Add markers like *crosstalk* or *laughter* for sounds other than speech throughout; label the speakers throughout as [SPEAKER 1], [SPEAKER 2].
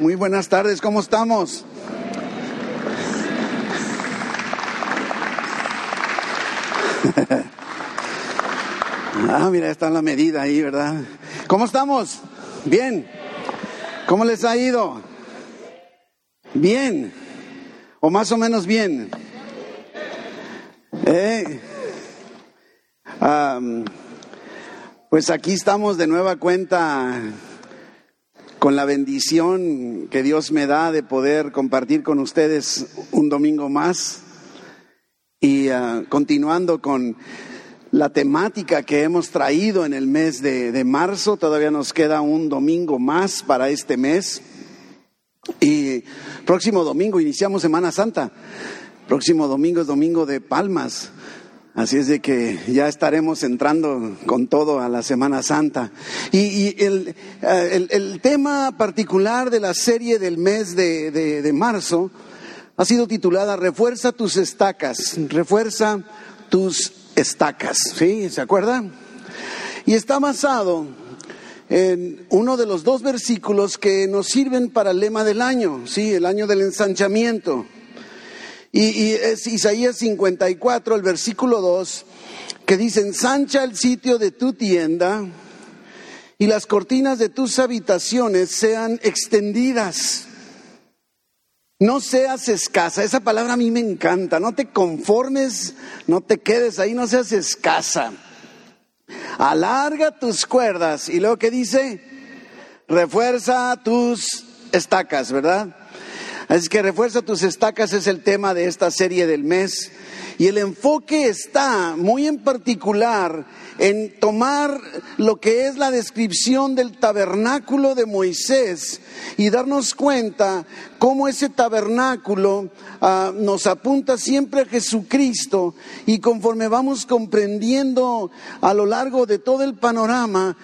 [SPEAKER 1] Muy buenas tardes, ¿cómo estamos? *laughs* ah, mira, está la medida ahí, ¿verdad? ¿Cómo estamos? Bien. ¿Cómo les ha ido? Bien. O más o menos bien. Eh, pues aquí estamos de nueva cuenta con la bendición que Dios me da de poder compartir con ustedes un domingo más. Y ah, continuando con la temática que hemos traído en el mes de, de, marzo, todavía nos queda un domingo más para este mes. Y próximo domingo iniciamos Semana Santa, próximo domingo es domingo de Palmas. Así es de que ya estaremos entrando con todo a la Semana Santa. Y, eh, el, el, tema particular de la serie del mes de, de, marzo ha sido titulada Refuerza tus estacas, refuerza tus estacas. ¿Sí? ¿Se acuerdan? Y está basado en uno de los dos versículos que nos sirven para el lema del año, sí, el año del ensanchamiento. Y, es Isaías 54, el versículo 2, que dice, ensancha el sitio de tu tienda y las cortinas de tus habitaciones sean extendidas. No seas escasa, esa palabra a mí me encanta, no te conformes, no te quedes ahí, no seas escasa. Alarga tus cuerdas y luego que dice, refuerza tus estacas, ¿verdad? Así que refuerza tus estacas es el tema de esta serie del mes. Y el enfoque está muy en particular en tomar lo que es la descripción del tabernáculo de Moisés y darnos cuenta cómo ese tabernáculo ah, nos apunta siempre a Jesucristo y conforme vamos comprendiendo a lo largo de todo el panorama,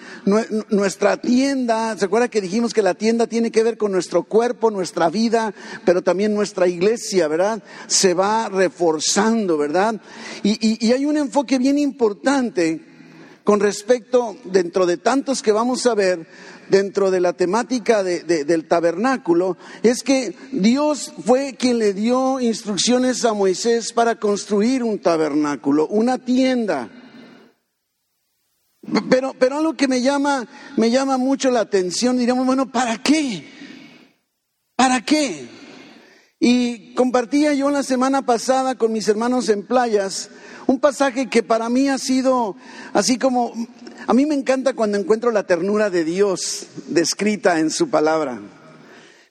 [SPEAKER 1] nuestra tienda, ¿se acuerda que dijimos que la tienda tiene que ver con nuestro cuerpo, nuestra vida, pero también nuestra iglesia, ¿verdad? Se va reforzando, ¿verdad? Y, y hay un enfoque bien importante con respecto, dentro de tantos que vamos a ver, dentro de la temática del tabernáculo, es que Dios fue quien le dio instrucciones a Moisés para construir un tabernáculo, una tienda. Pero, pero algo que me llama, me llama mucho la atención, diríamos, bueno, ¿para qué? ¿Para qué? Y compartía yo la semana pasada con mis hermanos en playas un pasaje que para mí ha sido así como, a mí me encanta cuando encuentro la ternura de Dios descrita en su palabra.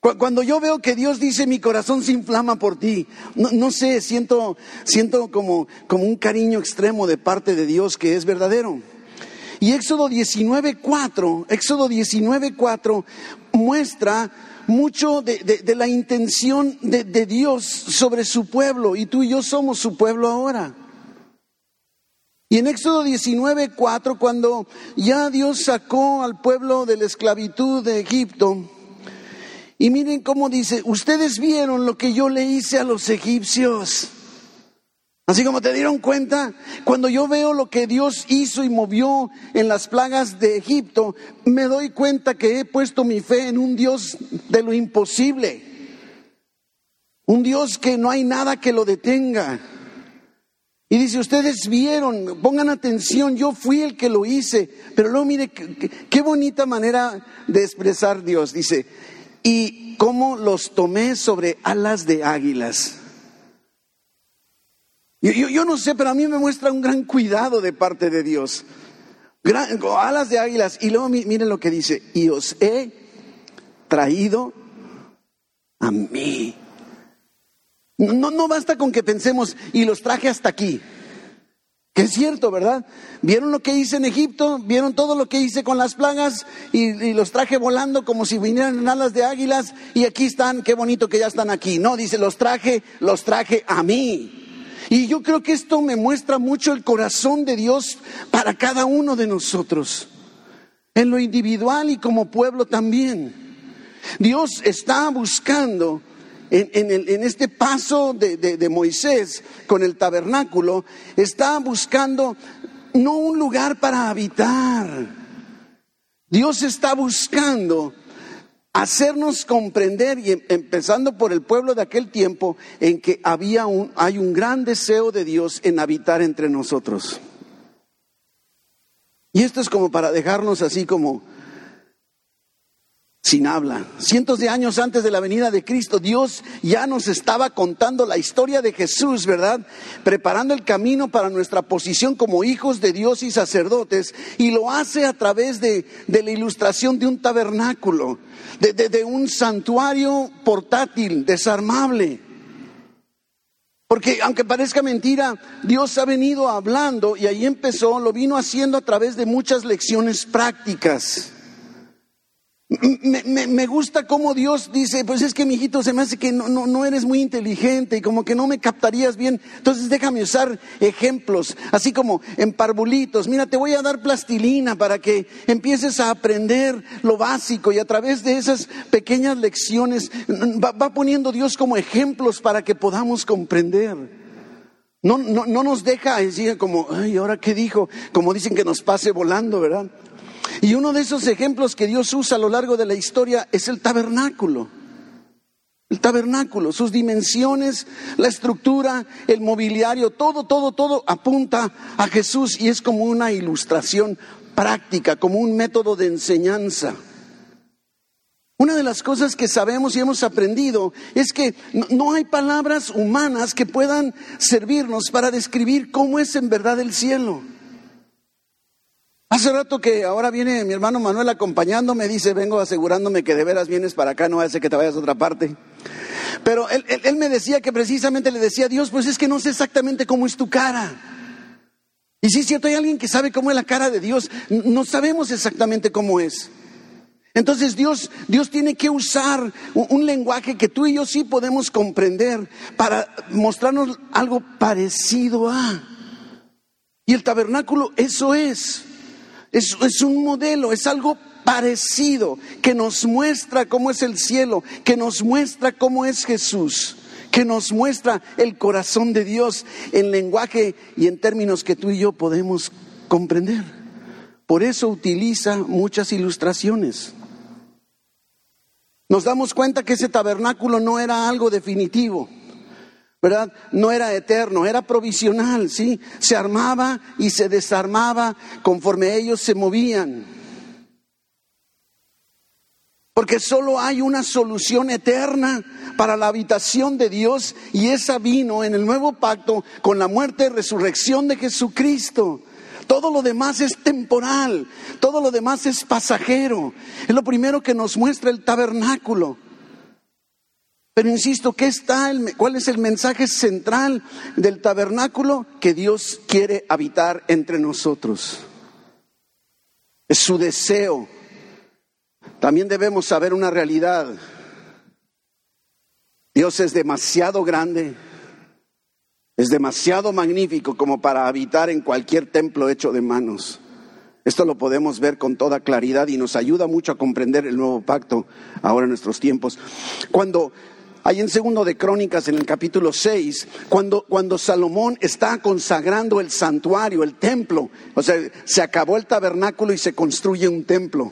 [SPEAKER 1] Cuando yo veo que Dios dice mi corazón se inflama por ti, no, sé, siento, siento como, como un cariño extremo de parte de Dios que es verdadero. Y Éxodo 19.4, Éxodo 19.4 muestra mucho de, la intención de, de Dios sobre su pueblo y tú y yo somos su pueblo ahora. Y en Éxodo 19, 4, cuando ya Dios sacó al pueblo de la esclavitud de Egipto, y miren cómo dice, ustedes vieron lo que yo le hice a los egipcios. Así como te dieron cuenta, cuando yo veo lo que Dios hizo y movió en las plagas de Egipto, me doy cuenta que he puesto mi fe en un Dios de lo imposible. Un Dios que no hay nada que lo detenga. Y dice, ustedes vieron, pongan atención, yo fui el que lo hice, pero luego mire qué, bonita manera de expresar Dios. Dice, y cómo los tomé sobre alas de águilas. Yo, no sé, pero a mí me muestra un gran cuidado de parte de Dios. alas de águilas. Y luego miren lo que dice, y os he traído a mí. No, no basta con que pensemos y los traje hasta aquí. Que es cierto, ¿verdad? Vieron lo que hice en Egipto, vieron todo lo que hice con las plagas y, los traje volando como si vinieran en alas de águilas y aquí están, qué bonito que ya están aquí. No, dice, los traje, los traje a mí. Y yo creo que esto me muestra mucho el corazón de Dios para cada uno de nosotros, en lo individual y como pueblo también. Dios está buscando en, este paso de, Moisés con el tabernáculo, está buscando no un lugar para habitar. Dios está buscando hacernos comprender, y em, empezando por el pueblo de aquel tiempo, en que había un, hay un gran deseo de Dios en habitar entre nosotros. Y esto es como para dejarnos así como sin habla. Cientos de años antes de la venida de Cristo, Dios ya nos estaba contando la historia de Jesús, ¿verdad? Preparando el camino para nuestra posición como hijos de Dios y sacerdotes, y lo hace a través de, la ilustración de un tabernáculo, de, de un santuario portátil, desarmable. Porque aunque parezca mentira, Dios ha venido hablando y ahí empezó, lo vino haciendo a través de muchas lecciones prácticas. Me, me, gusta cómo Dios dice, pues es que mi hijito se me hace que no, no, no, eres muy inteligente y como que no me captarías bien. Entonces déjame usar ejemplos, así como en parvulitos. Mira, te voy a dar plastilina para que empieces a aprender lo básico y a través de esas pequeñas lecciones va, va poniendo Dios como ejemplos para que podamos comprender. No, no, no nos deja decir como, ay, ahora qué dijo, como dicen que nos pase volando, ¿verdad? Y uno de esos ejemplos que Dios usa a lo largo de la historia es el tabernáculo. El tabernáculo, sus dimensiones, la estructura, el mobiliario, todo, todo, todo apunta a Jesús y es como una ilustración práctica, como un método de enseñanza. Una de las cosas que sabemos y hemos aprendido es que no hay palabras humanas que puedan servirnos para describir cómo es en verdad el cielo. Hace rato que ahora viene mi hermano Manuel acompañándome, dice, vengo asegurándome que de veras vienes para acá, no hace que te vayas a otra parte. Pero él, él, me decía que precisamente le decía a Dios, pues es que no sé exactamente cómo es tu cara. Y sí, cierto, hay alguien que sabe cómo es la cara de Dios, no sabemos exactamente cómo es. Entonces Dios, Dios tiene que usar un, lenguaje que tú y yo sí podemos comprender para mostrarnos algo parecido a. Y el tabernáculo eso es. Es, es un modelo, es algo parecido, que nos muestra cómo es el cielo, que nos muestra cómo es Jesús, que nos muestra el corazón de Dios en lenguaje y en términos que tú y yo podemos comprender. Por eso utiliza muchas ilustraciones. Nos damos cuenta que ese tabernáculo no era algo definitivo. ¿Verdad? No era eterno, era provisional, ¿sí? Se armaba y se desarmaba conforme ellos se movían. Porque solo hay una solución eterna para la habitación de Dios y esa vino en el nuevo pacto con la muerte y resurrección de Jesucristo. Todo lo demás es temporal, todo lo demás es pasajero. Es lo primero que nos muestra el tabernáculo. Pero insisto, ¿qué está ¿cuál es el mensaje central del tabernáculo? Que Dios quiere habitar entre nosotros. Es su deseo. También debemos saber una realidad. Dios es demasiado grande, es demasiado magnífico como para habitar en cualquier templo hecho de manos. Esto lo podemos ver con toda claridad y nos ayuda mucho a comprender el nuevo pacto ahora en nuestros tiempos. Cuando Ahí en segundo de Crónicas, en el capítulo 6, cuando, cuando Salomón está consagrando el santuario, el templo, o sea, se acabó el tabernáculo y se construye un templo.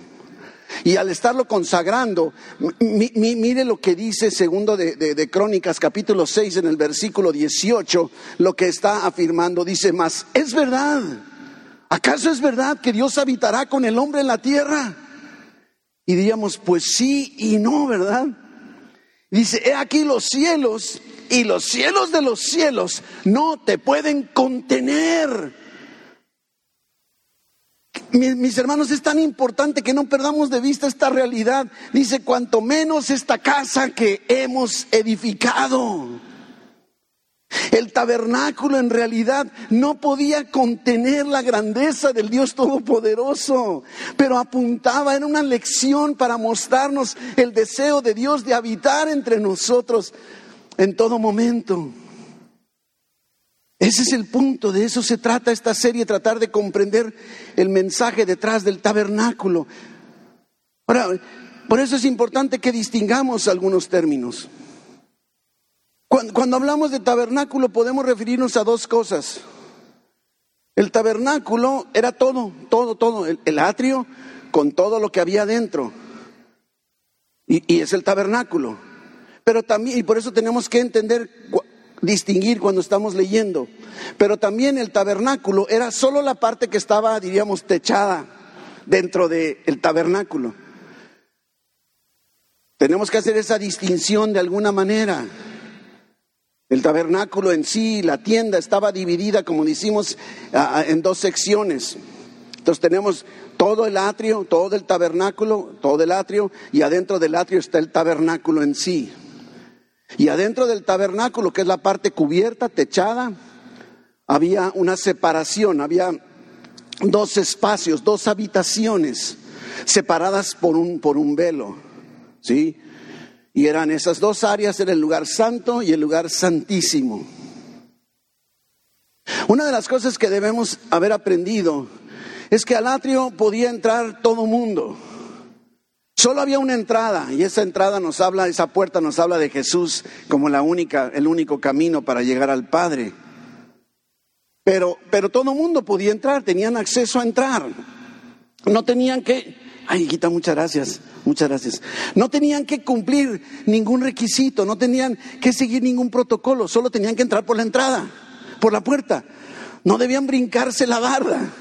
[SPEAKER 1] Y al estarlo consagrando, mire lo que dice segundo de, de, Crónicas capítulo 6 en el versículo 18, lo que está afirmando, dice más, es verdad, ¿acaso es verdad que Dios habitará con el hombre en la tierra? Y diríamos, pues sí y no, ¿verdad? Dice, he aquí los cielos y los cielos de los cielos no te pueden contener. Mis, hermanos, es tan importante que no perdamos de vista esta realidad. Dice, cuanto menos esta casa que hemos edificado. El tabernáculo en realidad no podía contener la grandeza del Dios Todopoderoso, pero apuntaba, en una lección para mostrarnos el deseo de Dios de habitar entre nosotros en todo momento. Ese es el punto, de eso se trata esta serie, tratar de comprender el mensaje detrás del tabernáculo. Ahora, por eso es importante que distingamos algunos términos. Cuando, hablamos de tabernáculo podemos referirnos a dos cosas. El tabernáculo era todo, todo, todo, el, atrio con todo lo que había dentro. Y, es el tabernáculo. Pero también, y por eso tenemos que entender, distinguir cuando estamos leyendo. Pero también el tabernáculo era solo la parte que estaba, diríamos, techada dentro del tabernáculo. Tenemos que hacer esa distinción de alguna manera. El tabernáculo en sí, la tienda, estaba dividida, como decimos, en dos secciones. Entonces tenemos todo el atrio, todo el tabernáculo, todo el atrio, y adentro del atrio está el tabernáculo en sí. Y adentro del tabernáculo, que es la parte cubierta, techada, había una separación, había dos espacios, dos habitaciones separadas por un, por un velo, ¿sí? Y eran esas dos áreas, era el lugar santo y el lugar santísimo. Una de las cosas que debemos haber aprendido es que al atrio podía entrar todo mundo. Solo había una entrada y esa entrada nos habla, esa puerta nos habla de Jesús como la única, el único camino para llegar al Padre. Pero, pero todo mundo podía entrar, tenían acceso a entrar. No tenían que, ay, hijita, muchas gracias, muchas gracias. No tenían que cumplir ningún requisito, no tenían que seguir ningún protocolo, solo tenían que entrar por la entrada, por la puerta. No debían brincarse la barda.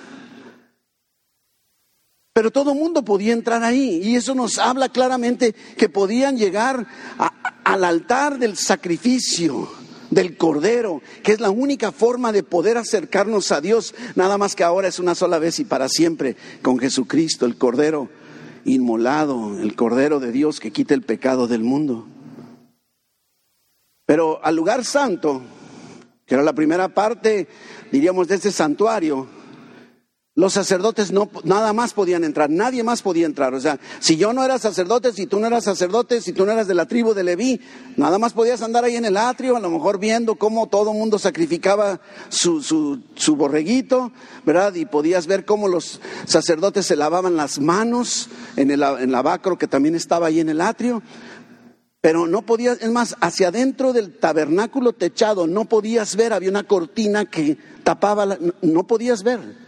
[SPEAKER 1] Pero todo el mundo podía entrar ahí y eso nos habla claramente que podían llegar al altar del sacrificio del Cordero, que es la única forma de poder acercarnos a Dios, nada más que ahora es una sola vez y para siempre con Jesucristo, el Cordero inmolado, el Cordero de Dios que quita el pecado del mundo. Pero al lugar santo, que era la primera parte, diríamos, de este santuario, los sacerdotes no, nada más podían entrar, nadie más podía entrar. O sea, si yo no era sacerdote, si tú no eras sacerdote, si tú no eras de la tribu de Leví, nada más podías andar ahí en el atrio, a lo mejor viendo cómo todo el mundo sacrificaba su, su, su, borreguito, ¿verdad? Y podías ver cómo los sacerdotes se lavaban las manos en el, en que también estaba ahí en el atrio. Pero no podías, es más, hacia adentro del tabernáculo techado no podías ver, había una cortina que tapaba, no podías ver.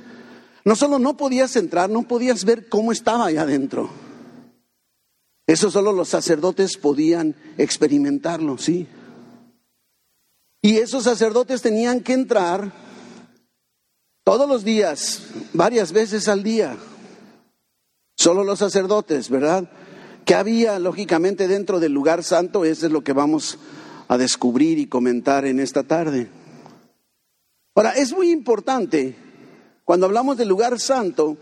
[SPEAKER 1] No solo no podías entrar, no podías ver cómo estaba allá adentro. Eso solo los sacerdotes podían experimentarlo, sí. Y esos sacerdotes tenían que entrar todos los días, varias veces al día. Solo los sacerdotes, ¿verdad? ¿Qué había lógicamente dentro del lugar santo? Eso es lo que vamos a descubrir y comentar en esta tarde. Ahora, es muy importante cuando hablamos del lugar santo,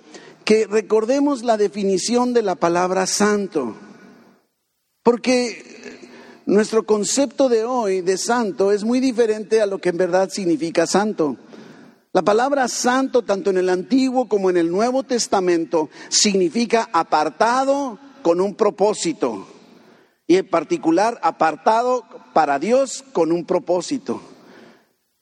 [SPEAKER 1] que recordemos la definición de la palabra santo. Porque nuestro concepto de hoy de santo es muy diferente a lo que en verdad significa santo. La palabra santo, tanto en el Antiguo como en el Nuevo Testamento, significa apartado con un propósito. Y en particular, apartado para Dios con un propósito.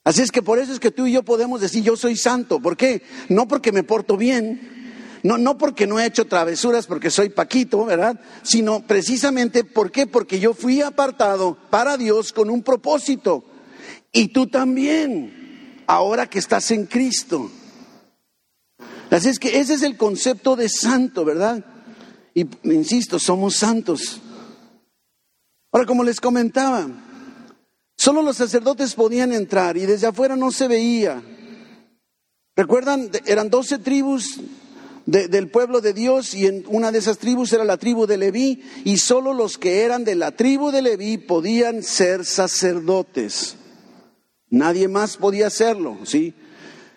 [SPEAKER 1] Así es que por eso es que tú y yo podemos decir yo soy santo. ¿Por qué? No porque me porto bien, no, no porque no he hecho travesuras porque soy Paquito, ¿verdad? Sino precisamente ¿por qué? Porque yo fui apartado para Dios con un propósito. Y tú también, ahora que estás en Cristo. Así es que ese es el concepto de santo, ¿verdad? Y insisto, somos santos. Ahora, como les comentaba, Solo los sacerdotes podían entrar y desde afuera no se veía. ¿Recuerdan? Eran doce tribus del pueblo de Dios y en una de esas tribus era la tribu de Leví y solo los que eran de la tribu de Leví podían ser sacerdotes. Nadie más podía hacerlo, ¿sí?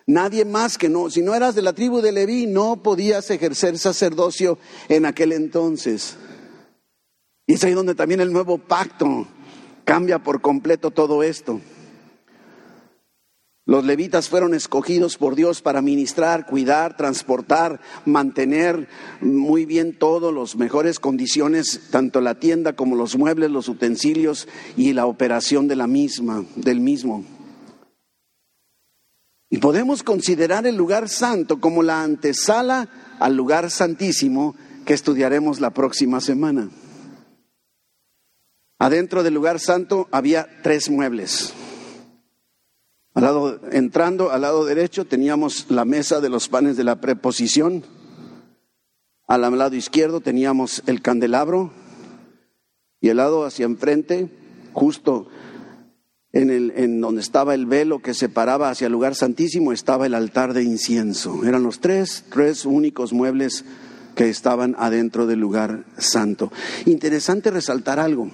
[SPEAKER 1] Nadie más que no, si no eras de la tribu de Leví, no podías ejercer sacerdocio en aquel entonces. Y es ahí donde también el nuevo pacto Cambia por completo todo esto. Los levitas fueron escogidos por Dios para ministrar, cuidar, transportar, mantener muy bien todos los mejores condiciones, tanto la tienda como los muebles, los utensilios y la operación de la misma, del mismo. Y podemos considerar el lugar santo como la antesala al lugar santísimo que estudiaremos la próxima semana. Adentro del lugar santo había tres muebles. Al lado, entrando al lado derecho teníamos la mesa de los panes de la preposición. Al lado izquierdo teníamos el candelabro. Y el lado hacia enfrente, justo en, el, en donde estaba el velo que separaba hacia el lugar santísimo, estaba el altar de incienso. Eran los tres, tres únicos muebles que estaban adentro del lugar santo. Interesante resaltar algo.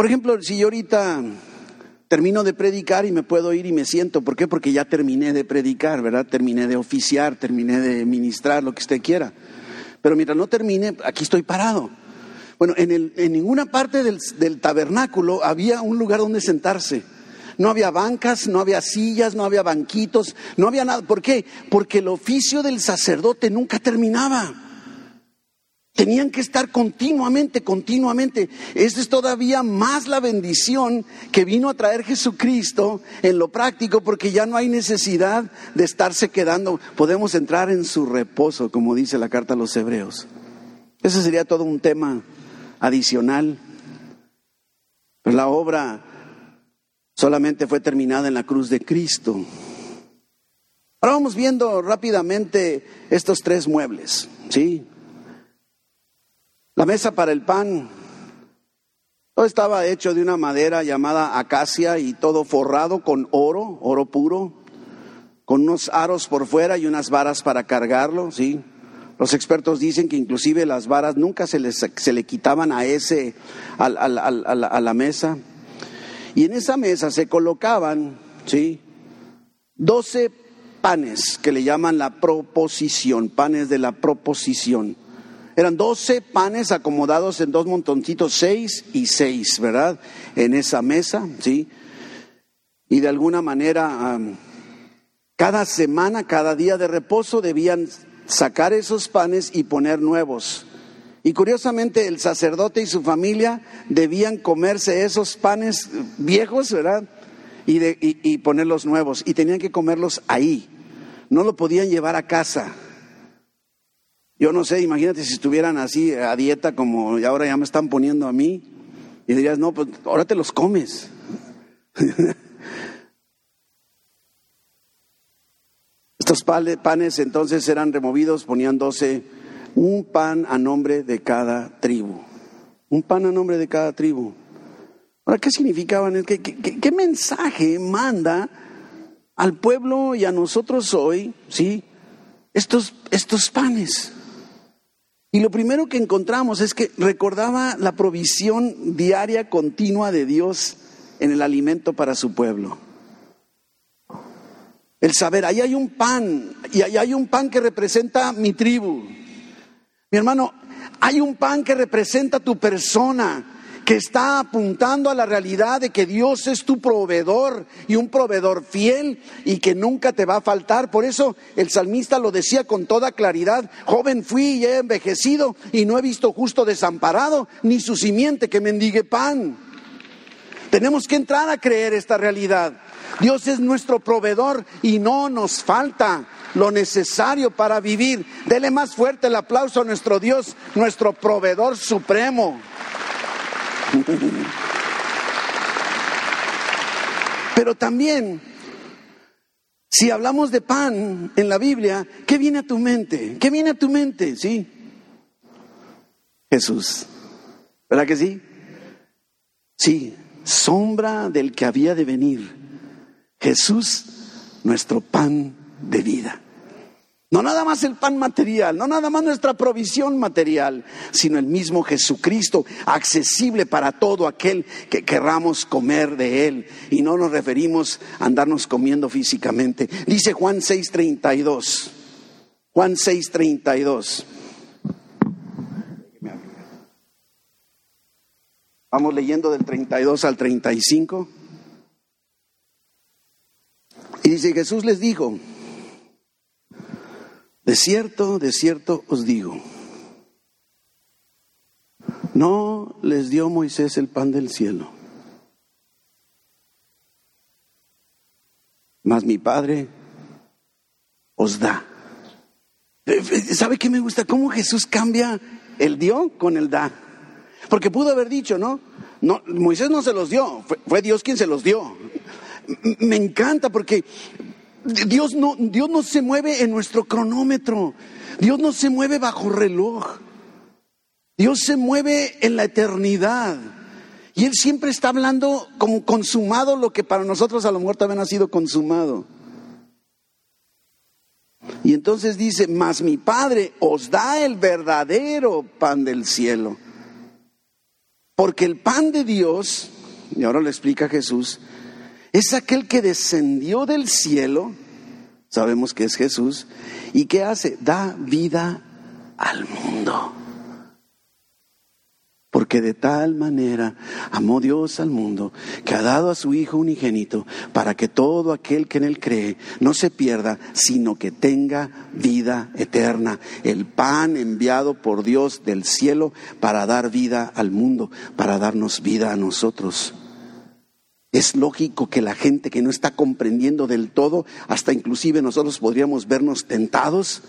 [SPEAKER 1] Por ejemplo, si yo ahorita termino de predicar y me puedo ir y me siento, ¿por qué? Porque ya terminé de predicar, ¿verdad? Terminé de oficiar, terminé de ministrar, lo que usted quiera. Pero mientras no termine, aquí estoy parado. Bueno, en, ninguna parte del, del tabernáculo había un lugar donde sentarse. No había bancas, no había sillas, no había banquitos, no había nada. ¿Por qué? Porque el oficio del sacerdote nunca terminaba. Tenían que estar continuamente, continuamente. Esta es todavía más la bendición que vino a traer Jesucristo en lo práctico, porque ya no hay necesidad de estarse quedando. Podemos entrar en su reposo, como dice la carta a los hebreos. Ese sería todo un tema adicional. Pero la obra solamente fue terminada en la cruz de Cristo. Ahora vamos viendo rápidamente estos tres muebles, ¿sí? La mesa para el pan, todo estaba hecho de una madera llamada acacia y todo forrado con oro, oro puro, con unos aros por fuera y unas varas para cargarlo, ¿sí? Los expertos dicen que inclusive las varas nunca se, se le quitaban a ese, a, a, la mesa. Y en esa mesa se colocaban, ¿sí? Doce panes que le llaman la proposición, panes de la proposición. Eran doce panes acomodados en dos montoncitos, seis y seis, ¿verdad? En esa mesa, ¿sí? Y de alguna manera, cada semana, cada día de reposo debían sacar esos panes y poner nuevos. Y curiosamente el sacerdote y su familia debían comerse esos panes viejos, ¿verdad? Y, de, y, ponerlos nuevos. Y tenían que comerlos ahí. No lo podían llevar a casa. Yo no sé, imagínate si estuvieran así a dieta como ahora ya me están poniendo a mí. Y dirías, no, pues ahora te los comes. *laughs* Estos panes entonces eran removidos, ponían doce, un pan a nombre de cada tribu. Un pan a nombre de cada tribu. Ahora, ¿qué significaban? ¿Qué, qué, mensaje manda al pueblo y a nosotros hoy, sí, estos, estos panes? Y lo primero que encontramos es que recordaba la provisión diaria continua de Dios en el alimento para su pueblo. El saber, ahí hay un pan, y ahí hay un pan que representa mi tribu. Mi hermano, hay un pan que representa tu persona, que está apuntando a la realidad de que Dios es tu proveedor y un proveedor fiel y que nunca te va a faltar. Por eso el salmista lo decía con toda claridad, joven fui y he envejecido y no he visto justo desamparado, ni su simiente que mendigue pan. Tenemos que entrar a creer esta realidad. Dios es nuestro proveedor y no nos falta lo necesario para vivir. Dele más fuerte el aplauso a nuestro Dios, nuestro proveedor supremo. *laughs* Pero también, si hablamos de pan en la Biblia, ¿qué viene a tu mente? ¿Qué viene a tu mente? Sí. Jesús. ¿Verdad que sí? Sí, sombra del que había de venir Jesús, nuestro pan de vida. No nada más el pan material, no nada más nuestra provisión material, sino el mismo Jesucristo, accesible para todo aquel que querramos comer de Él. Y no nos referimos a andarnos comiendo físicamente. Dice Juan 6:32. Juan 6:32. Vamos leyendo del 32 al 35. Y dice, Jesús les dijo, de cierto, de cierto os digo, no les dio Moisés el pan del cielo, mas mi Padre os da. ¿Sabe qué me gusta? ¿Cómo Jesús cambia el dio con el da? Porque pudo haber dicho, ¿no? no Moisés no se los dio, fue Dios quien se los dio me encanta porque Dios no, Dios no se mueve en nuestro cronómetro. Dios no se mueve bajo reloj. Dios se mueve en la eternidad. Y Él siempre está hablando como consumado lo que para nosotros a lo mejor también ha sido consumado. Y entonces dice, mas mi Padre os da el verdadero pan del cielo. Porque el pan de Dios, y ahora lo explica Jesús, es aquel que descendió del cielo, sabemos que es Jesús, y que hace, da vida al mundo. Porque de tal manera amó Dios al mundo que ha dado a su Hijo unigénito para que todo aquel que en él cree no se pierda, sino que tenga vida eterna. El pan enviado por Dios del cielo para dar vida al mundo, para darnos vida a nosotros. Es lógico que la gente que no está comprendiendo del todo, hasta inclusive nosotros podríamos vernos tentados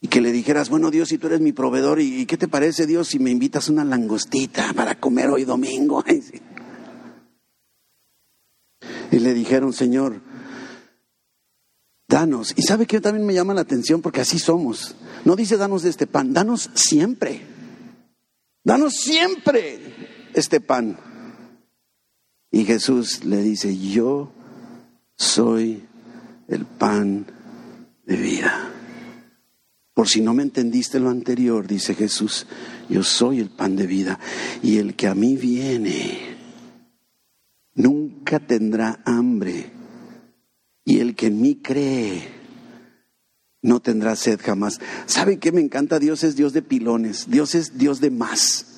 [SPEAKER 1] y que le dijeras, bueno Dios, si tú eres mi proveedor, ¿y qué te parece Dios si me invitas una langostita para comer hoy domingo? *laughs* Y le dijeron, Señor, danos. Y sabe que también me llama la atención porque así somos. No dice danos de este pan, danos siempre. Danos siempre este pan. Y Jesús le dice, yo soy el pan de vida. Por si no me entendiste lo anterior, dice Jesús, yo soy el pan de vida y el que a mí viene nunca tendrá hambre y el que en mí cree no tendrá sed jamás. ¿Sabe qué me encanta? Dios es Dios de pilones, Dios es Dios de más.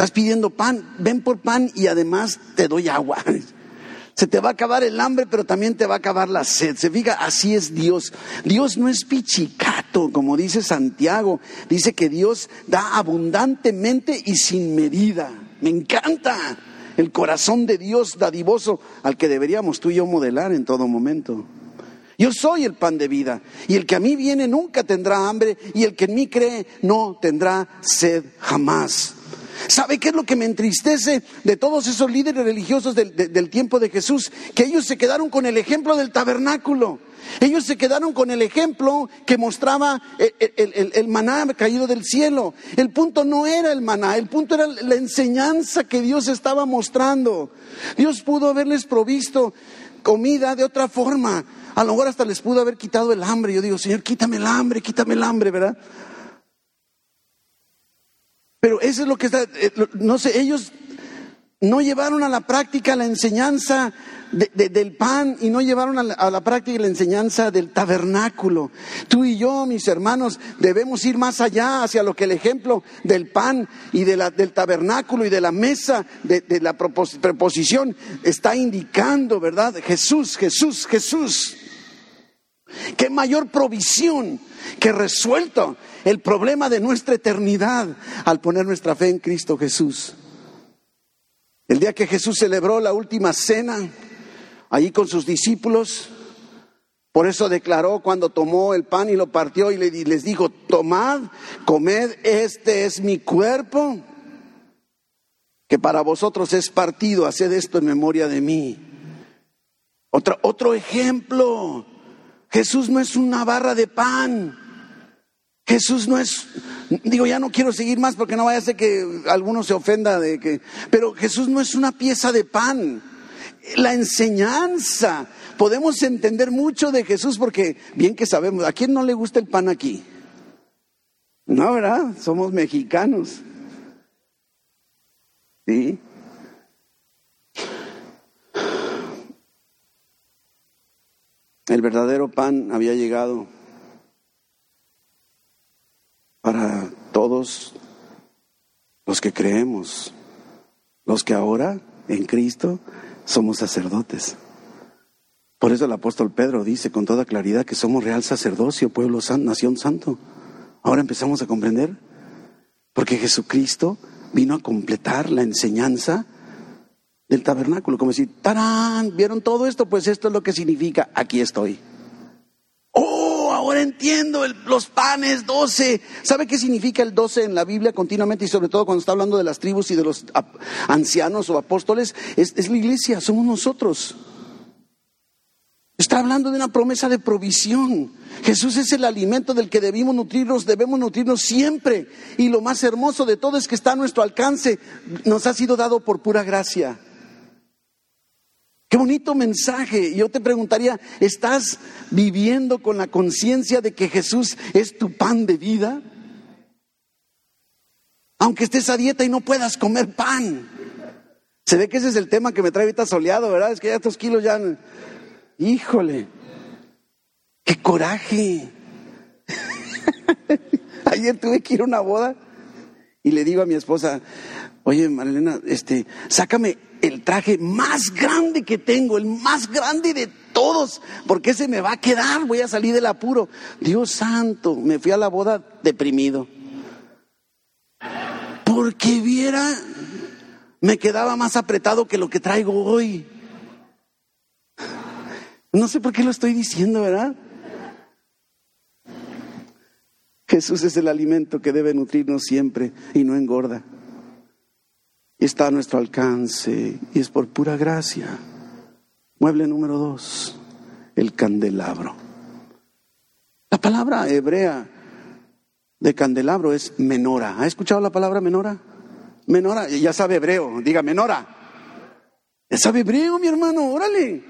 [SPEAKER 1] Estás pidiendo pan, ven por pan y además te doy agua. *laughs* Se te va a acabar el hambre, pero también te va a acabar la sed. Se fija, así es Dios. Dios no es pichicato, como dice Santiago. Dice que Dios da abundantemente y sin medida. Me encanta el corazón de Dios dadivoso al que deberíamos tú y yo modelar en todo momento. Yo soy el pan de vida, y el que a mí viene nunca tendrá hambre, y el que en mí cree no tendrá sed jamás. ¿Sabe qué es lo que me entristece de todos esos líderes religiosos del, tiempo de Jesús? Que ellos se quedaron con el ejemplo del tabernáculo. Ellos se quedaron con el ejemplo que mostraba el, el, maná caído del cielo. El punto no era el maná, el punto era la enseñanza que Dios estaba mostrando. Dios pudo haberles provisto comida de otra forma. A lo mejor hasta les pudo haber quitado el hambre. Yo digo, Señor, quítame el hambre, quítame el hambre, ¿verdad? Pero eso es lo que está, eh, no sé, ellos no llevaron a la práctica la enseñanza del pan y no llevaron a la, práctica la enseñanza del tabernáculo. Tú y yo, mis hermanos, debemos ir más allá hacia lo que el ejemplo del pan y de la, del tabernáculo y de la mesa de, de la preposición está indicando, ¿verdad? Jesús, Jesús, Jesús. Qué mayor provisión que resuelto el problema de nuestra eternidad al poner nuestra fe en Cristo Jesús. El día que Jesús celebró la última cena, allí con sus discípulos, por eso declaró cuando tomó el pan y lo partió y les dijo, tomad, comed, este es mi cuerpo, que para vosotros es partido, haced esto en memoria de mí. Otro, otro ejemplo, Jesús no es una barra de pan, Jesús no es, digo, ya no quiero seguir más porque no vaya a ser que alguno se ofenda de que, pero Jesús no es una pieza de pan. La enseñanza, podemos entender mucho de Jesús porque bien que sabemos, ¿a quién no le gusta el pan aquí? No, ¿verdad? Somos mexicanos. ¿Sí? El verdadero pan había llegado para todos los que creemos, los que ahora en Cristo somos sacerdotes. Por eso el apóstol Pedro dice con toda claridad que somos real sacerdocio, pueblo santo, nación santo. Ahora empezamos a comprender, porque Jesucristo vino a completar la enseñanza del tabernáculo, como decir, ¡tarán! ¿Vieron todo esto? Pues esto es lo que significa, aquí estoy. Oh, ahora entiendo los panes, doce. ¿Sabe qué significa el doce en la Biblia continuamente y sobre todo cuando está hablando de las tribus y de los ancianos o apóstoles? Es, es la iglesia, somos nosotros. Está hablando de una promesa de provisión. Jesús es el alimento del que debemos nutrirnos, debemos nutrirnos siempre. Y lo más hermoso de todo es que está a nuestro alcance, nos ha sido dado por pura gracia. Qué bonito mensaje. Yo te preguntaría, ¿estás viviendo con la conciencia de que Jesús es tu pan de vida? Aunque estés a dieta y no puedas comer pan. Se ve que ese es el tema que me trae ahorita soleado, ¿verdad? Es que ya estos kilos ya... Híjole, qué coraje. *laughs* Ayer tuve que ir a una boda y le digo a mi esposa, oye Marilena, este, sácame el traje más grande que tengo, el más grande de todos, porque ese me va a quedar, voy a salir del apuro. Dios santo, me fui a la boda deprimido. Porque viera, me quedaba más apretado que lo que traigo hoy. No sé por qué lo estoy diciendo, ¿verdad? Jesús es el alimento que debe nutrirnos siempre y no engorda está a nuestro alcance y es por pura gracia. Mueble número dos, el candelabro. La palabra hebrea de candelabro es menora. ¿Ha escuchado la palabra menora? Menora, ya sabe hebreo, diga menora. Ya sabe hebreo, mi hermano, órale.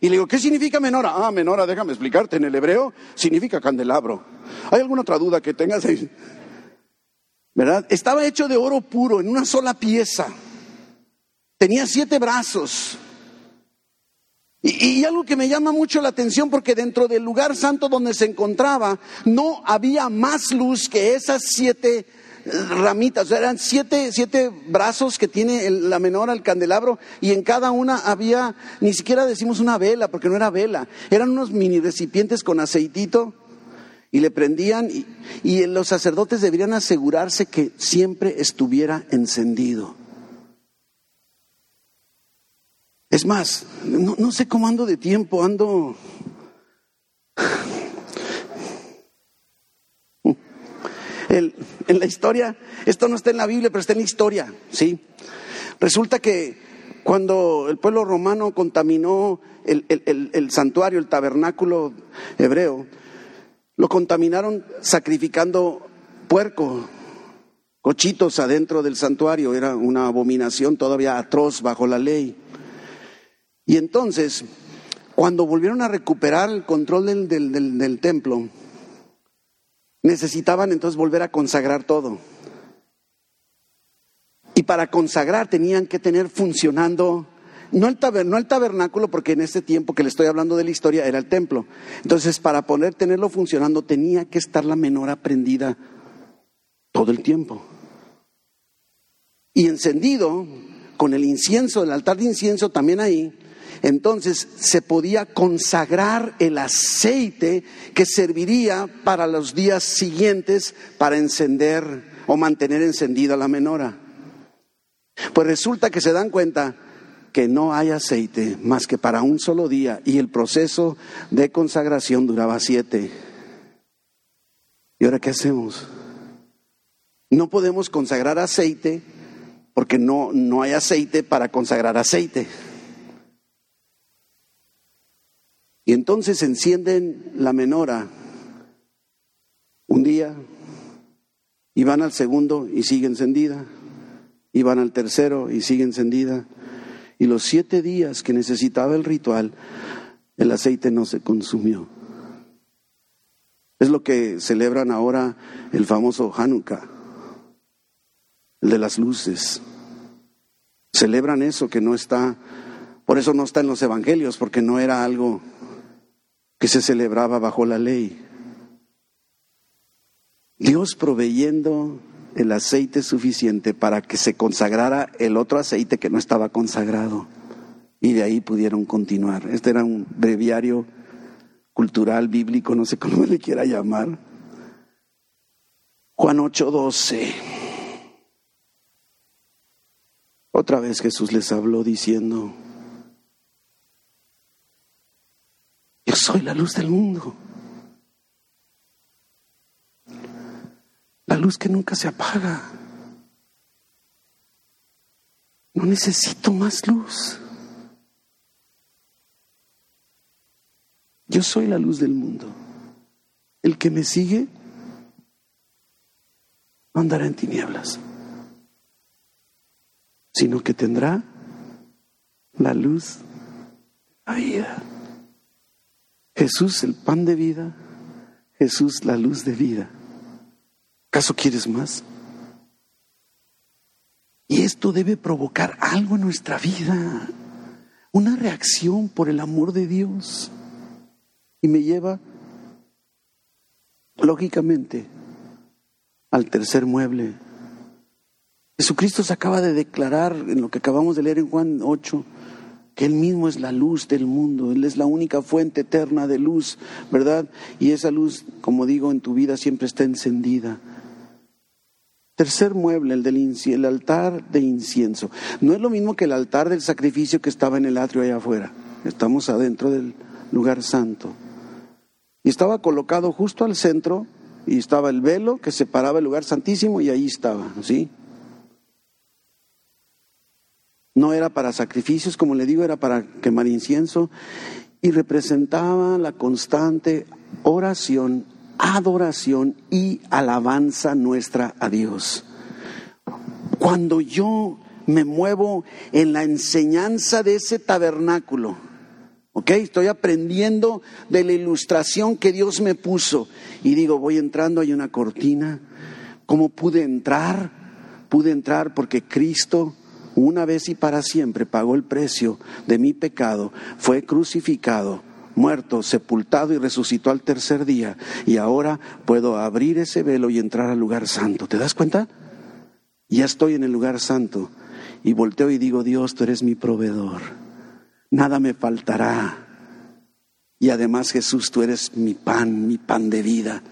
[SPEAKER 1] Y le digo, ¿qué significa menora? Ah, menora, déjame explicarte. En el hebreo significa candelabro. ¿Hay alguna otra duda que tengas? ¿Verdad? Estaba hecho de oro puro, en una sola pieza. Tenía siete brazos. Y, algo que me llama mucho la atención porque dentro del lugar santo donde se encontraba no había más luz que esas siete eh, ramitas, eran siete, siete brazos que tiene la menor al candelabro y en cada una había, ni siquiera decimos una vela porque no era vela, eran unos mini recipientes con aceitito y le prendían y, los sacerdotes deberían asegurarse que siempre estuviera encendido. Es más, no, sé cómo ando de tiempo, ando... en la historia, esto no está en la Biblia, pero está en la historia, ¿sí? Resulta que cuando el pueblo romano contaminó el santuario, el tabernáculo hebreo, lo contaminaron sacrificando puerco, cochitos adentro del santuario. Era una abominación todavía atroz bajo la ley. Y entonces, cuando volvieron a recuperar el control del, del templo, necesitaban entonces volver a consagrar todo. Y para consagrar tenían que tener funcionando no el, tabernáculo, porque en ese tiempo que le estoy hablando de la historia era el templo. Entonces, para poder tenerlo funcionando, tenía que estar la menora prendida todo el tiempo. Y encendido con el incienso, el altar de incienso también ahí, entonces se podía consagrar el aceite que serviría para los días siguientes para encender o mantener encendida la menora. Pues resulta que se dan cuenta que no hay aceite más que para un solo día y el proceso de consagración duraba siete. ¿Y ahora qué hacemos? No podemos consagrar aceite porque no, no hay aceite para consagrar aceite. Y entonces encienden la menora un día y van al segundo y sigue encendida, y van al tercero y sigue encendida, y los siete días que necesitaba el ritual, el aceite no se consumió. Es lo que celebran ahora el famoso Hanukkah, el de las luces. Celebran eso que no está, por eso no está en los evangelios, porque no era algo que se celebraba bajo la ley. Dios proveyendo el aceite suficiente para que se consagrara el otro aceite que no estaba consagrado. Y de ahí pudieron continuar. Este era un breviario cultural, bíblico, no sé cómo *laughs* le quiera llamar. Juan 8:12. Otra vez Jesús les habló diciendo, yo soy la luz del mundo. Luz que nunca se apaga. No necesito más luz. Yo soy la luz del mundo. El que me sigue no andará en tinieblas, sino que tendrá la luz de la vida. Jesús, el pan de vida, Jesús, la luz de vida. ¿Acaso quieres más? Y esto debe provocar algo en nuestra vida, una reacción por el amor de Dios. Y me lleva, lógicamente, al tercer mueble. Jesucristo se acaba de declarar en lo que acabamos de leer en Juan 8, que Él mismo es la luz del mundo, Él es la única fuente eterna de luz, ¿verdad? Y esa luz, como digo, en tu vida siempre está encendida. Tercer mueble, el del el altar de incienso. No es lo mismo que el altar del sacrificio que estaba en el atrio allá afuera. Estamos adentro del lugar santo. Y estaba colocado justo al centro y estaba el velo que separaba el lugar santísimo y ahí estaba, ¿sí? No era para sacrificios, como le digo, era para quemar incienso y representaba la constante oración adoración y alabanza nuestra a Dios. Cuando yo me muevo en la enseñanza de ese tabernáculo, ¿ok? Estoy aprendiendo de la ilustración que Dios me puso y digo, voy entrando, hay una cortina. ¿Cómo pude entrar? Pude entrar porque Cristo una vez y para siempre pagó el precio de mi pecado, fue crucificado muerto, sepultado y resucitó al tercer día. Y ahora puedo abrir ese velo y entrar al lugar santo. ¿Te das cuenta? Ya estoy en el lugar santo. Y volteo y digo, Dios, tú eres mi proveedor. Nada me faltará. Y además Jesús, tú eres mi pan, mi pan de vida.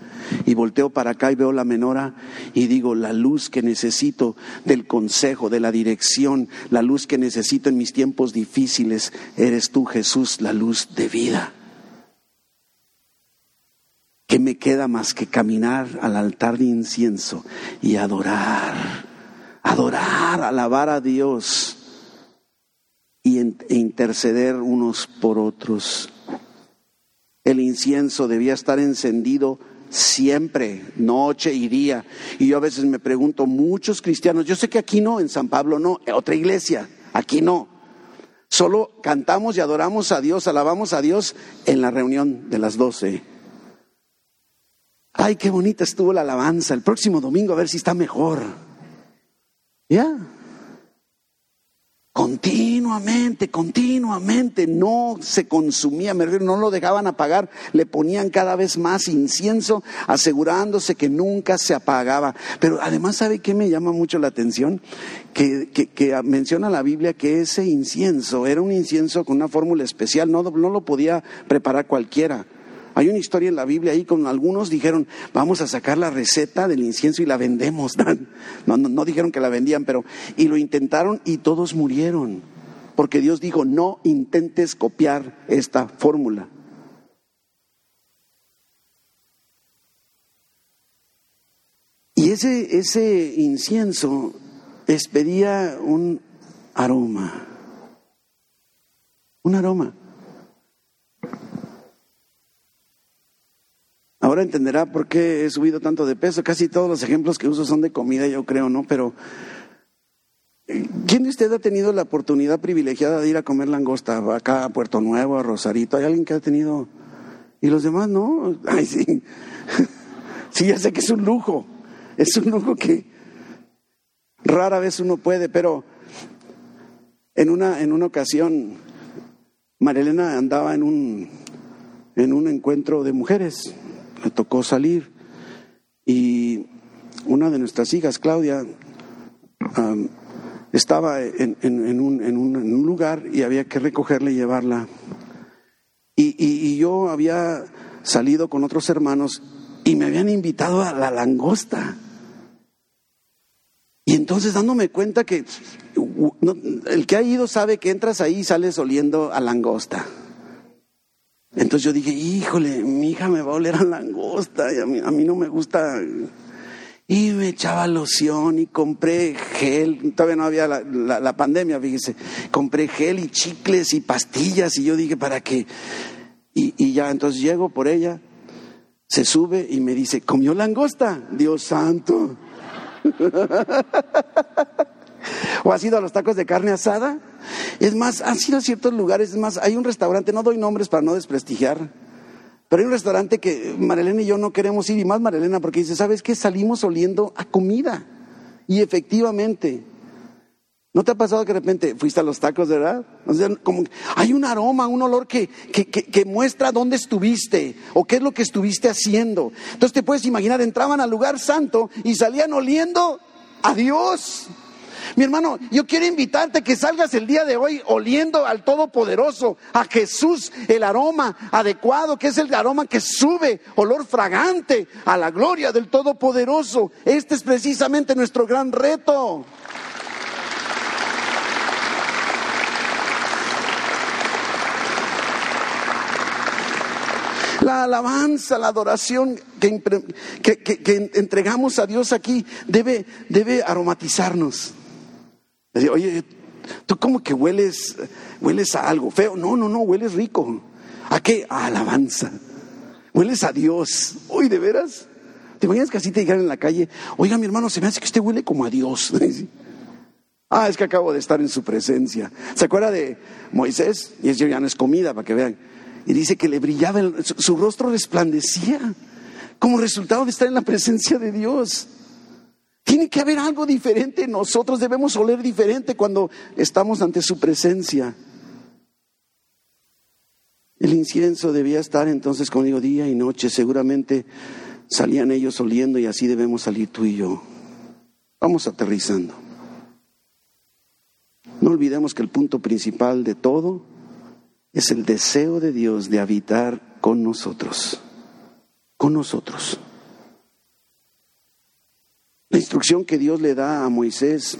[SPEAKER 1] Y volteo para acá y veo la menora y digo, la luz que necesito del consejo, de la dirección, la luz que necesito en mis tiempos difíciles, eres tú Jesús, la luz de vida. ¿Qué me queda más que caminar al altar de incienso y adorar? Adorar, alabar a Dios y e interceder unos por otros. El incienso debía estar encendido siempre, noche y día. Y yo a veces me pregunto, muchos cristianos, yo sé que aquí no, en San Pablo no, en otra iglesia, aquí no. Solo cantamos y adoramos a Dios, alabamos a Dios en la reunión de las doce. Ay, qué bonita estuvo la alabanza. El próximo domingo a ver si está mejor. ¿Ya? Continuamente, continuamente, no se consumía, no lo dejaban apagar, le ponían cada vez más incienso, asegurándose que nunca se apagaba. Pero además, ¿sabe qué me llama mucho la atención? Que, menciona la Biblia que ese incienso era un incienso con una fórmula especial, no lo podía preparar cualquiera. Hay una historia en la Biblia ahí con algunos dijeron, vamos a sacar la receta del incienso y la vendemos. *laughs* No, no, dijeron que la vendían, pero y lo intentaron y todos murieron. Porque Dios dijo, no intentes copiar esta fórmula. Y ese, ese incienso expedía un aroma, un aroma. Ahora entenderá por qué he subido tanto de peso. Casi todos los ejemplos que uso son de comida, yo creo, ¿no? Pero, ¿quién de usted ha tenido la oportunidad privilegiada de ir a comer langosta acá a Puerto Nuevo, a Rosarito? ¿Hay alguien que ha tenido? Y los demás, no. *laughs* Ay, sí. *laughs* Sí, ya sé que es un lujo. Es un lujo que rara vez uno puede, pero en una, en una ocasión, Marilena andaba en un, en un encuentro de mujeres le tocó salir y una de nuestras hijas, Claudia, estaba en, un, lugar y había que recogerla y llevarla. Y, yo había salido con otros hermanos y me habían invitado a la langosta. Y entonces dándome cuenta que el que ha ido sabe que entras ahí y sales oliendo a langosta. Entonces yo dije, híjole, mi hija me va a oler a langosta y a mí, no me gusta. Y me echaba loción y compré gel, todavía no había la, la, pandemia, fíjese, compré gel y chicles y pastillas y yo dije, ¿para qué? Y, y ya entonces llego por ella, se sube y me dice, ¿comió langosta? Dios santo. *laughs* ¿O ha sido a los tacos de carne asada? Es más, han sido a ciertos lugares, es más, hay un restaurante, no doy nombres para no desprestigiar, pero hay un restaurante que Marilena y yo no queremos ir, y más Marilena, porque dice, ¿sabes qué? Salimos oliendo a comida. Y efectivamente, ¿no te ha pasado que de repente fuiste a los tacos, verdad? como, hay un aroma, un olor que, que, que, muestra dónde estuviste o qué es lo que estuviste haciendo. Entonces te puedes imaginar, entraban al lugar santo y salían oliendo a Dios. Mi hermano, yo quiero invitarte que salgas el día de hoy oliendo al Todopoderoso, a Jesús, el aroma adecuado, que es el aroma que sube, olor fragante a la gloria del Todopoderoso. Este es precisamente nuestro gran reto. La alabanza, la adoración que, que, entregamos a Dios aquí debe, debe aromatizarnos oye, tú como que hueles, hueles a algo feo. No, no, no, hueles rico. ¿A qué? A alabanza. Hueles a Dios. Uy, ¿de veras? ¿Te imaginas que así te digan en la calle? Oiga, mi hermano, se me hace que usted huele como a Dios. *laughs* ah, es que acabo de estar en su presencia. ¿Se acuerda de Moisés? Y eso ya no es comida, para que vean. Y dice que le brillaba, su rostro resplandecía como resultado de estar en la presencia de Dios. Tiene que haber algo diferente. Nosotros debemos oler diferente cuando estamos ante su presencia. El incienso debía estar entonces conmigo día y noche. Seguramente salían ellos oliendo y así debemos salir tú y yo. Vamos aterrizando. No olvidemos que el punto principal de todo es el deseo de Dios de habitar con nosotros. Con nosotros. La instrucción que Dios le da a Moisés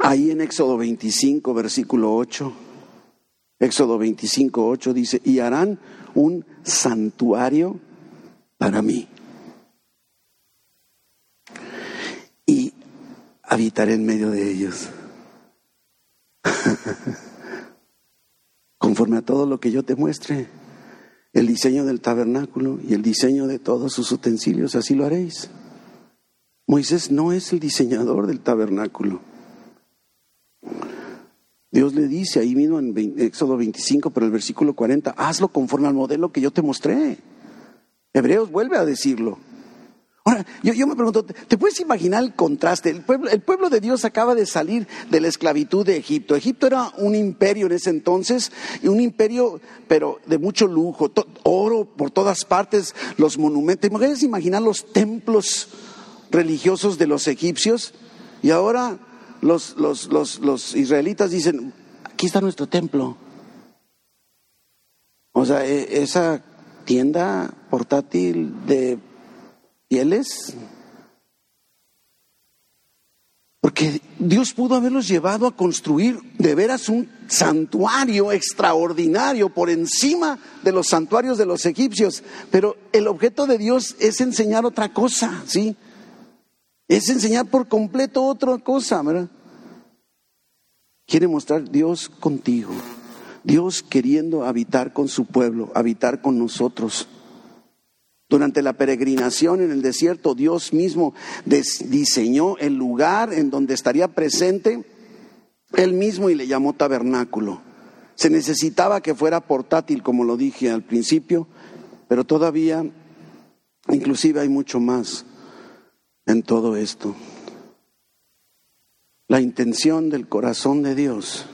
[SPEAKER 1] ahí en Éxodo 25, versículo 8. Éxodo 25, 8 dice, y harán un santuario para mí. Y habitaré en medio de ellos. *laughs* Conforme a todo lo que yo te muestre, el diseño del tabernáculo y el diseño de todos sus utensilios, así lo haréis. Moisés no es el diseñador del tabernáculo. Dios le dice ahí mismo en Éxodo 25, pero el versículo 40, hazlo conforme al modelo que yo te mostré. Hebreos vuelve a decirlo. Ahora, yo, me pregunto, ¿te puedes imaginar el contraste? El pueblo, el pueblo, de Dios acaba de salir de la esclavitud de Egipto. Egipto era un imperio en ese entonces, y un imperio, pero de mucho lujo, oro por todas partes, los monumentos. ¿Te puedes imaginar los templos religiosos de los egipcios y ahora los, los, los, israelitas dicen, aquí está nuestro templo. O sea, e, esa tienda portátil de pieles. Porque Dios pudo haberlos llevado a construir de veras un santuario extraordinario por encima de los santuarios de los egipcios. Pero el objeto de Dios es enseñar otra cosa, ¿sí? Es enseñar por completo otra cosa, ¿verdad? Quiere mostrar Dios contigo, Dios queriendo habitar con su pueblo, habitar con nosotros. Durante la peregrinación en el desierto, Dios mismo diseñó el lugar en donde estaría presente Él mismo y le llamó tabernáculo. Se necesitaba que fuera portátil, como lo dije al principio, pero todavía, inclusive hay mucho más en todo esto. La intención del corazón de Dios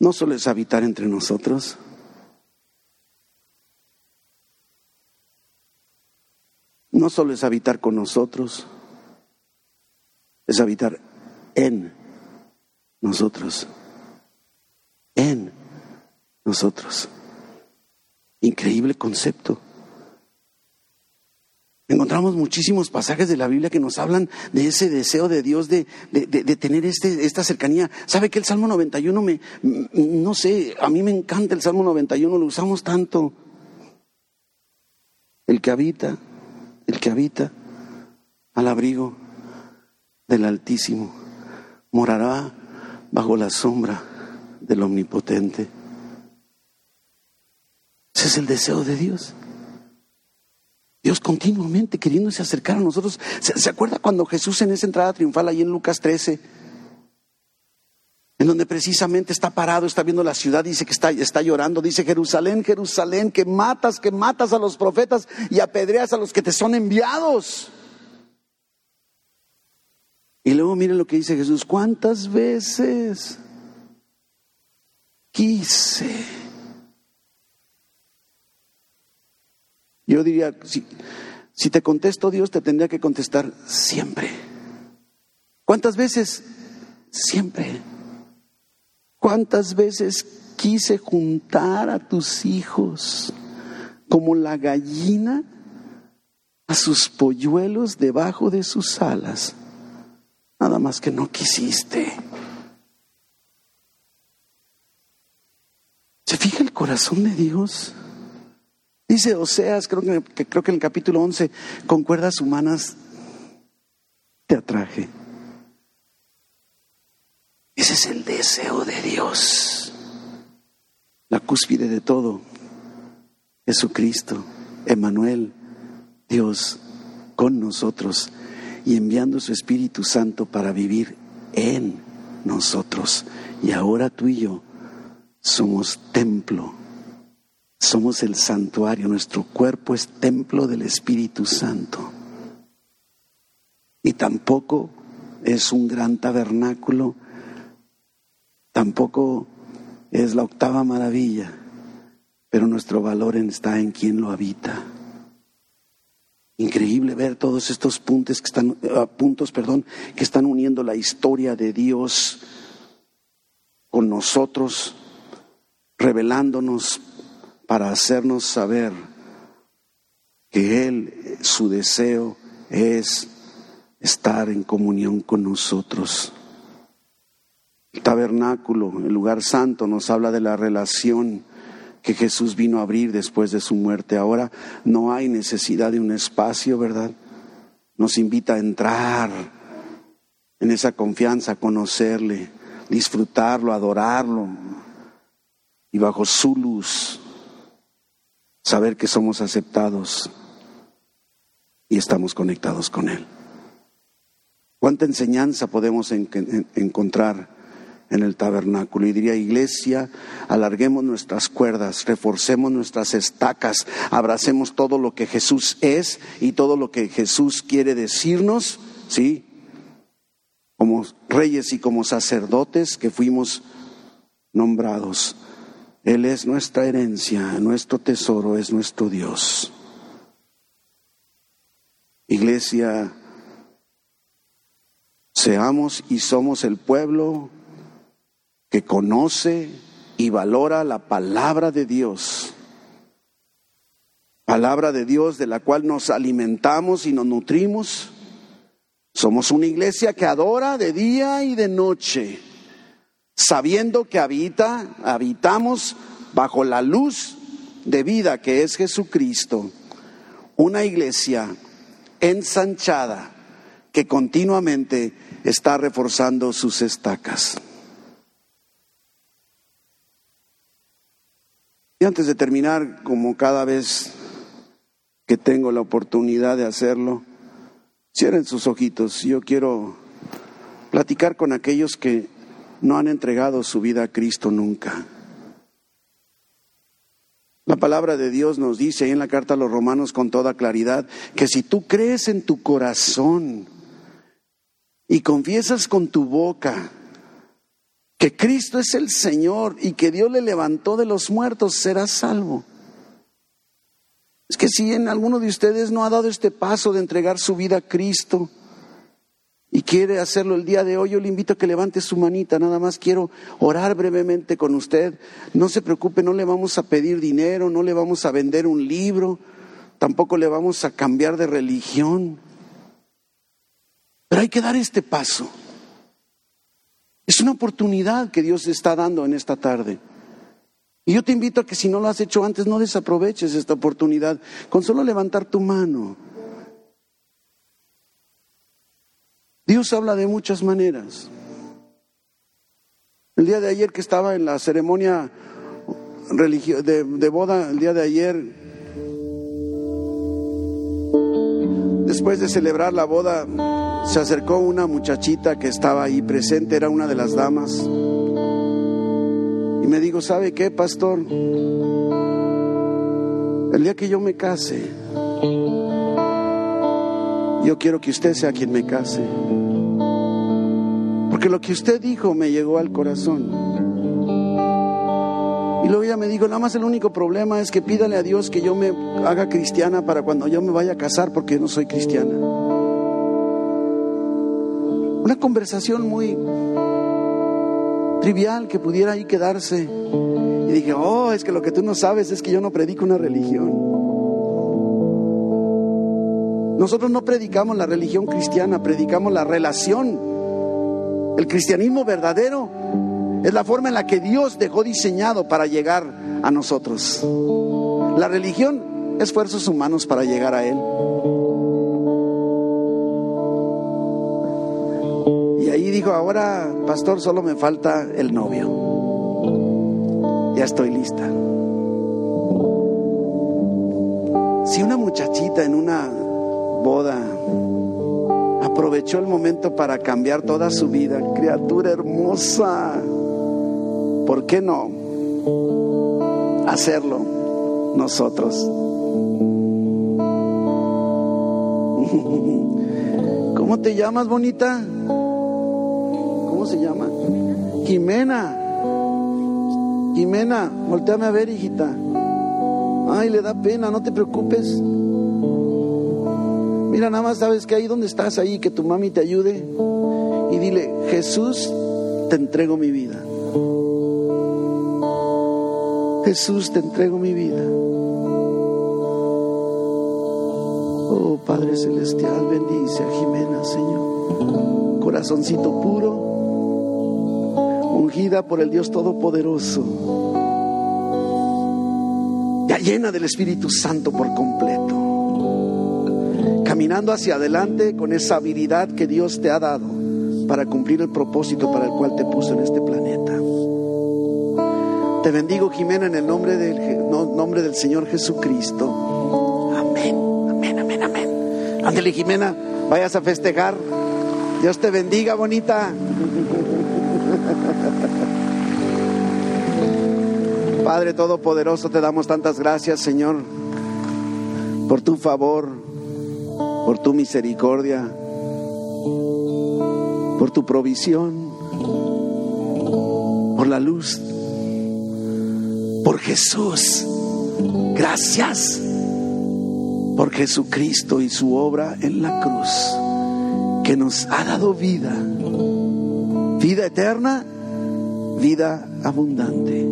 [SPEAKER 1] no solo es habitar entre nosotros, no solo es habitar con nosotros, es habitar en nosotros, en nosotros. Increíble concepto. Encontramos muchísimos pasajes de la Biblia que nos hablan de ese deseo de Dios de, tener este, esta cercanía. ¿Sabe que el Salmo 91 me, no sé, a mí me encanta el Salmo 91, lo usamos tanto. El que habita, el que habita al abrigo del Altísimo, morará bajo la sombra del Omnipotente. Ese es el deseo de Dios. Dios continuamente queriéndose acercar a nosotros. ¿Se, acuerda cuando Jesús en esa entrada triunfal ahí en Lucas 13, en donde precisamente está parado, está viendo la ciudad, dice que está, está llorando, dice Jerusalén, Jerusalén, que matas, que matas a los profetas y apedreas a los que te son enviados. Y luego miren lo que dice Jesús, ¿cuántas veces quise? Yo diría, si, si te contesto Dios, te tendría que contestar siempre. ¿Cuántas veces? Siempre. ¿Cuántas veces quise juntar a tus hijos como la gallina a sus polluelos debajo de sus alas? Nada más que no quisiste. ¿Se fija el corazón de Dios? Dice Oseas, creo que, creo que en el capítulo 11, con cuerdas humanas te atraje. Ese es el deseo de Dios. La cúspide de todo. Jesucristo, Emanuel, Dios con nosotros y enviando su Espíritu Santo para vivir en nosotros. Y ahora tú y yo somos templo, somos el santuario, nuestro cuerpo es templo del Espíritu Santo. Y tampoco es un gran tabernáculo, tampoco es la octava maravilla, pero nuestro valor está en quien lo habita. Increíble ver todos estos puntos que están, ah, puntos, perdón, que están uniendo la historia de Dios con nosotros, revelándonos para hacernos saber que Él, su deseo es estar en comunión con nosotros. El tabernáculo, el lugar santo, nos habla de la relación que Jesús vino a abrir después de su muerte. Ahora no hay necesidad de un espacio, ¿verdad? Nos invita a entrar en esa confianza, conocerle, disfrutarlo, adorarlo y bajo su luz saber que somos aceptados y estamos conectados con Él. ¿Cuánta enseñanza podemos encontrar? en el tabernáculo. Y diría, iglesia, alarguemos nuestras cuerdas, reforcemos nuestras estacas, abracemos todo lo que Jesús es y todo lo que Jesús quiere decirnos, ¿sí? Como reyes y como sacerdotes que fuimos nombrados. Él es nuestra herencia, nuestro tesoro, es nuestro Dios. Iglesia, seamos y somos el pueblo que conoce y valora la palabra de Dios. Palabra de Dios de la cual nos alimentamos y nos nutrimos. Somos una iglesia que adora de día y de noche, sabiendo que habita, habitamos bajo la luz de vida que es Jesucristo. Una iglesia ensanchada que continuamente está reforzando sus estacas. Y antes de terminar, como cada vez que tengo la oportunidad de hacerlo, cierren sus ojitos. Yo quiero platicar con aquellos que no han entregado su vida a Cristo nunca. La palabra de Dios nos dice en la carta a los romanos con toda claridad que si tú crees en tu corazón y confiesas con tu boca que Cristo es el Señor y que Dios le levantó de los muertos, será salvo. Es que si en alguno de ustedes no ha dado este paso de entregar su vida a Cristo y quiere hacerlo el día de hoy, yo le invito a que levante su manita. Nada más quiero orar brevemente con usted. No se preocupe, no le vamos a pedir dinero, no le vamos a vender un libro, tampoco le vamos a cambiar de religión. Pero hay que dar este paso. Es una oportunidad que Dios está dando en esta tarde. Y yo te invito a que si no lo has hecho antes, no desaproveches esta oportunidad con solo levantar tu mano. Dios habla de muchas maneras. El día de ayer que estaba en la ceremonia de, de boda el día de ayer. Después de celebrar la boda, se acercó una muchachita que estaba ahí presente, era una de las damas. Y me dijo, ¿sabe qué, pastor? El día que yo me case, yo quiero que usted sea quien me case. Porque lo que usted dijo me llegó al corazón. Y luego ella me dijo, nada más el único problema es que pídale a Dios que yo me haga cristiana para cuando yo me vaya a casar porque no soy cristiana. Una conversación muy trivial que pudiera ahí quedarse. Y dije, oh, es que lo que tú no sabes es que yo no predico una religión. Nosotros no predicamos la religión cristiana, predicamos la relación. El cristianismo verdadero es la forma en la que Dios dejó diseñado para llegar a nosotros. La religión, esfuerzos humanos para llegar a Él. Y ahí dijo, ahora, pastor, solo me falta el novio. Ya estoy lista. Si una muchachita en una boda aprovechó el momento para cambiar toda su vida, criatura hermosa, ¿por qué no hacerlo nosotros? *laughs* ¿Cómo te llamas, bonita? ¿Cómo se llama? Jimena. Jimena, volteame a ver, hijita. Ay, le da pena, no te preocupes. Mira, nada más sabes que ahí donde estás, ahí, que tu mami te ayude. Y dile, Jesús, te entrego mi vida. Jesús, te entrego mi vida. Oh Padre Celestial, bendice a Jimena, Señor. Corazoncito puro, ungida por el Dios Todopoderoso. Ya llena del Espíritu Santo por completo. Caminando hacia adelante con esa habilidad que Dios te ha dado para cumplir el propósito para el cual te puso en este planeta. Te bendigo, Jimena, en el nombre del, nombre del Señor Jesucristo. Amén, amén, amén, amén. Ándale, Jimena, vayas a festejar. Dios te bendiga, bonita. Padre Todopoderoso, te damos tantas gracias, Señor, por tu favor, tu misericordia, por tu provisión, por la luz por Jesús. Gracias por Jesucristo y su obra en la cruz, que nos ha dado vida, vida eterna, vida abundante.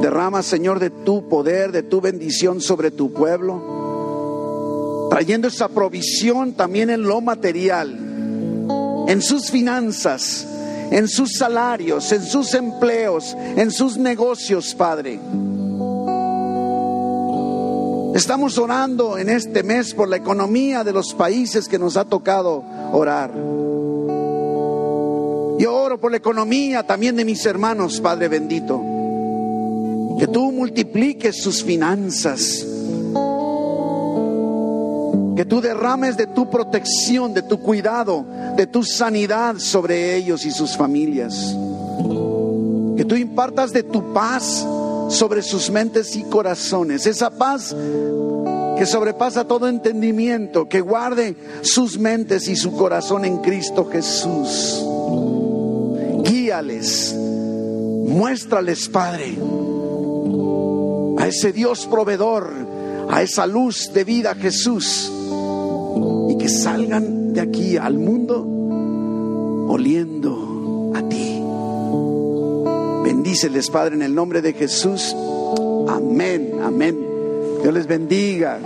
[SPEAKER 1] Derrama, Señor, de tu poder, de tu bendición sobre tu pueblo, trayendo esa provisión también en lo material, en sus finanzas, en sus salarios, en sus empleos, en sus negocios, Padre. Estamos orando en este mes por la economía de los países que nos ha tocado orar. Yo oro por la economía también de mis hermanos, Padre bendito. Que tú multipliques sus finanzas. Que tú derrames de tu protección, de tu cuidado, de tu sanidad sobre ellos y sus familias. Que tú impartas de tu paz sobre sus mentes y corazones. Esa paz que sobrepasa todo entendimiento, que guarde sus mentes y su corazón en Cristo Jesús. Guíales, muéstrales, Padre, a ese Dios proveedor, a esa luz de vida, Jesús, salgan de aquí al mundo oliendo a ti. Bendíceles, Padre, en el nombre de Jesús. Amén, amén. Dios les bendiga.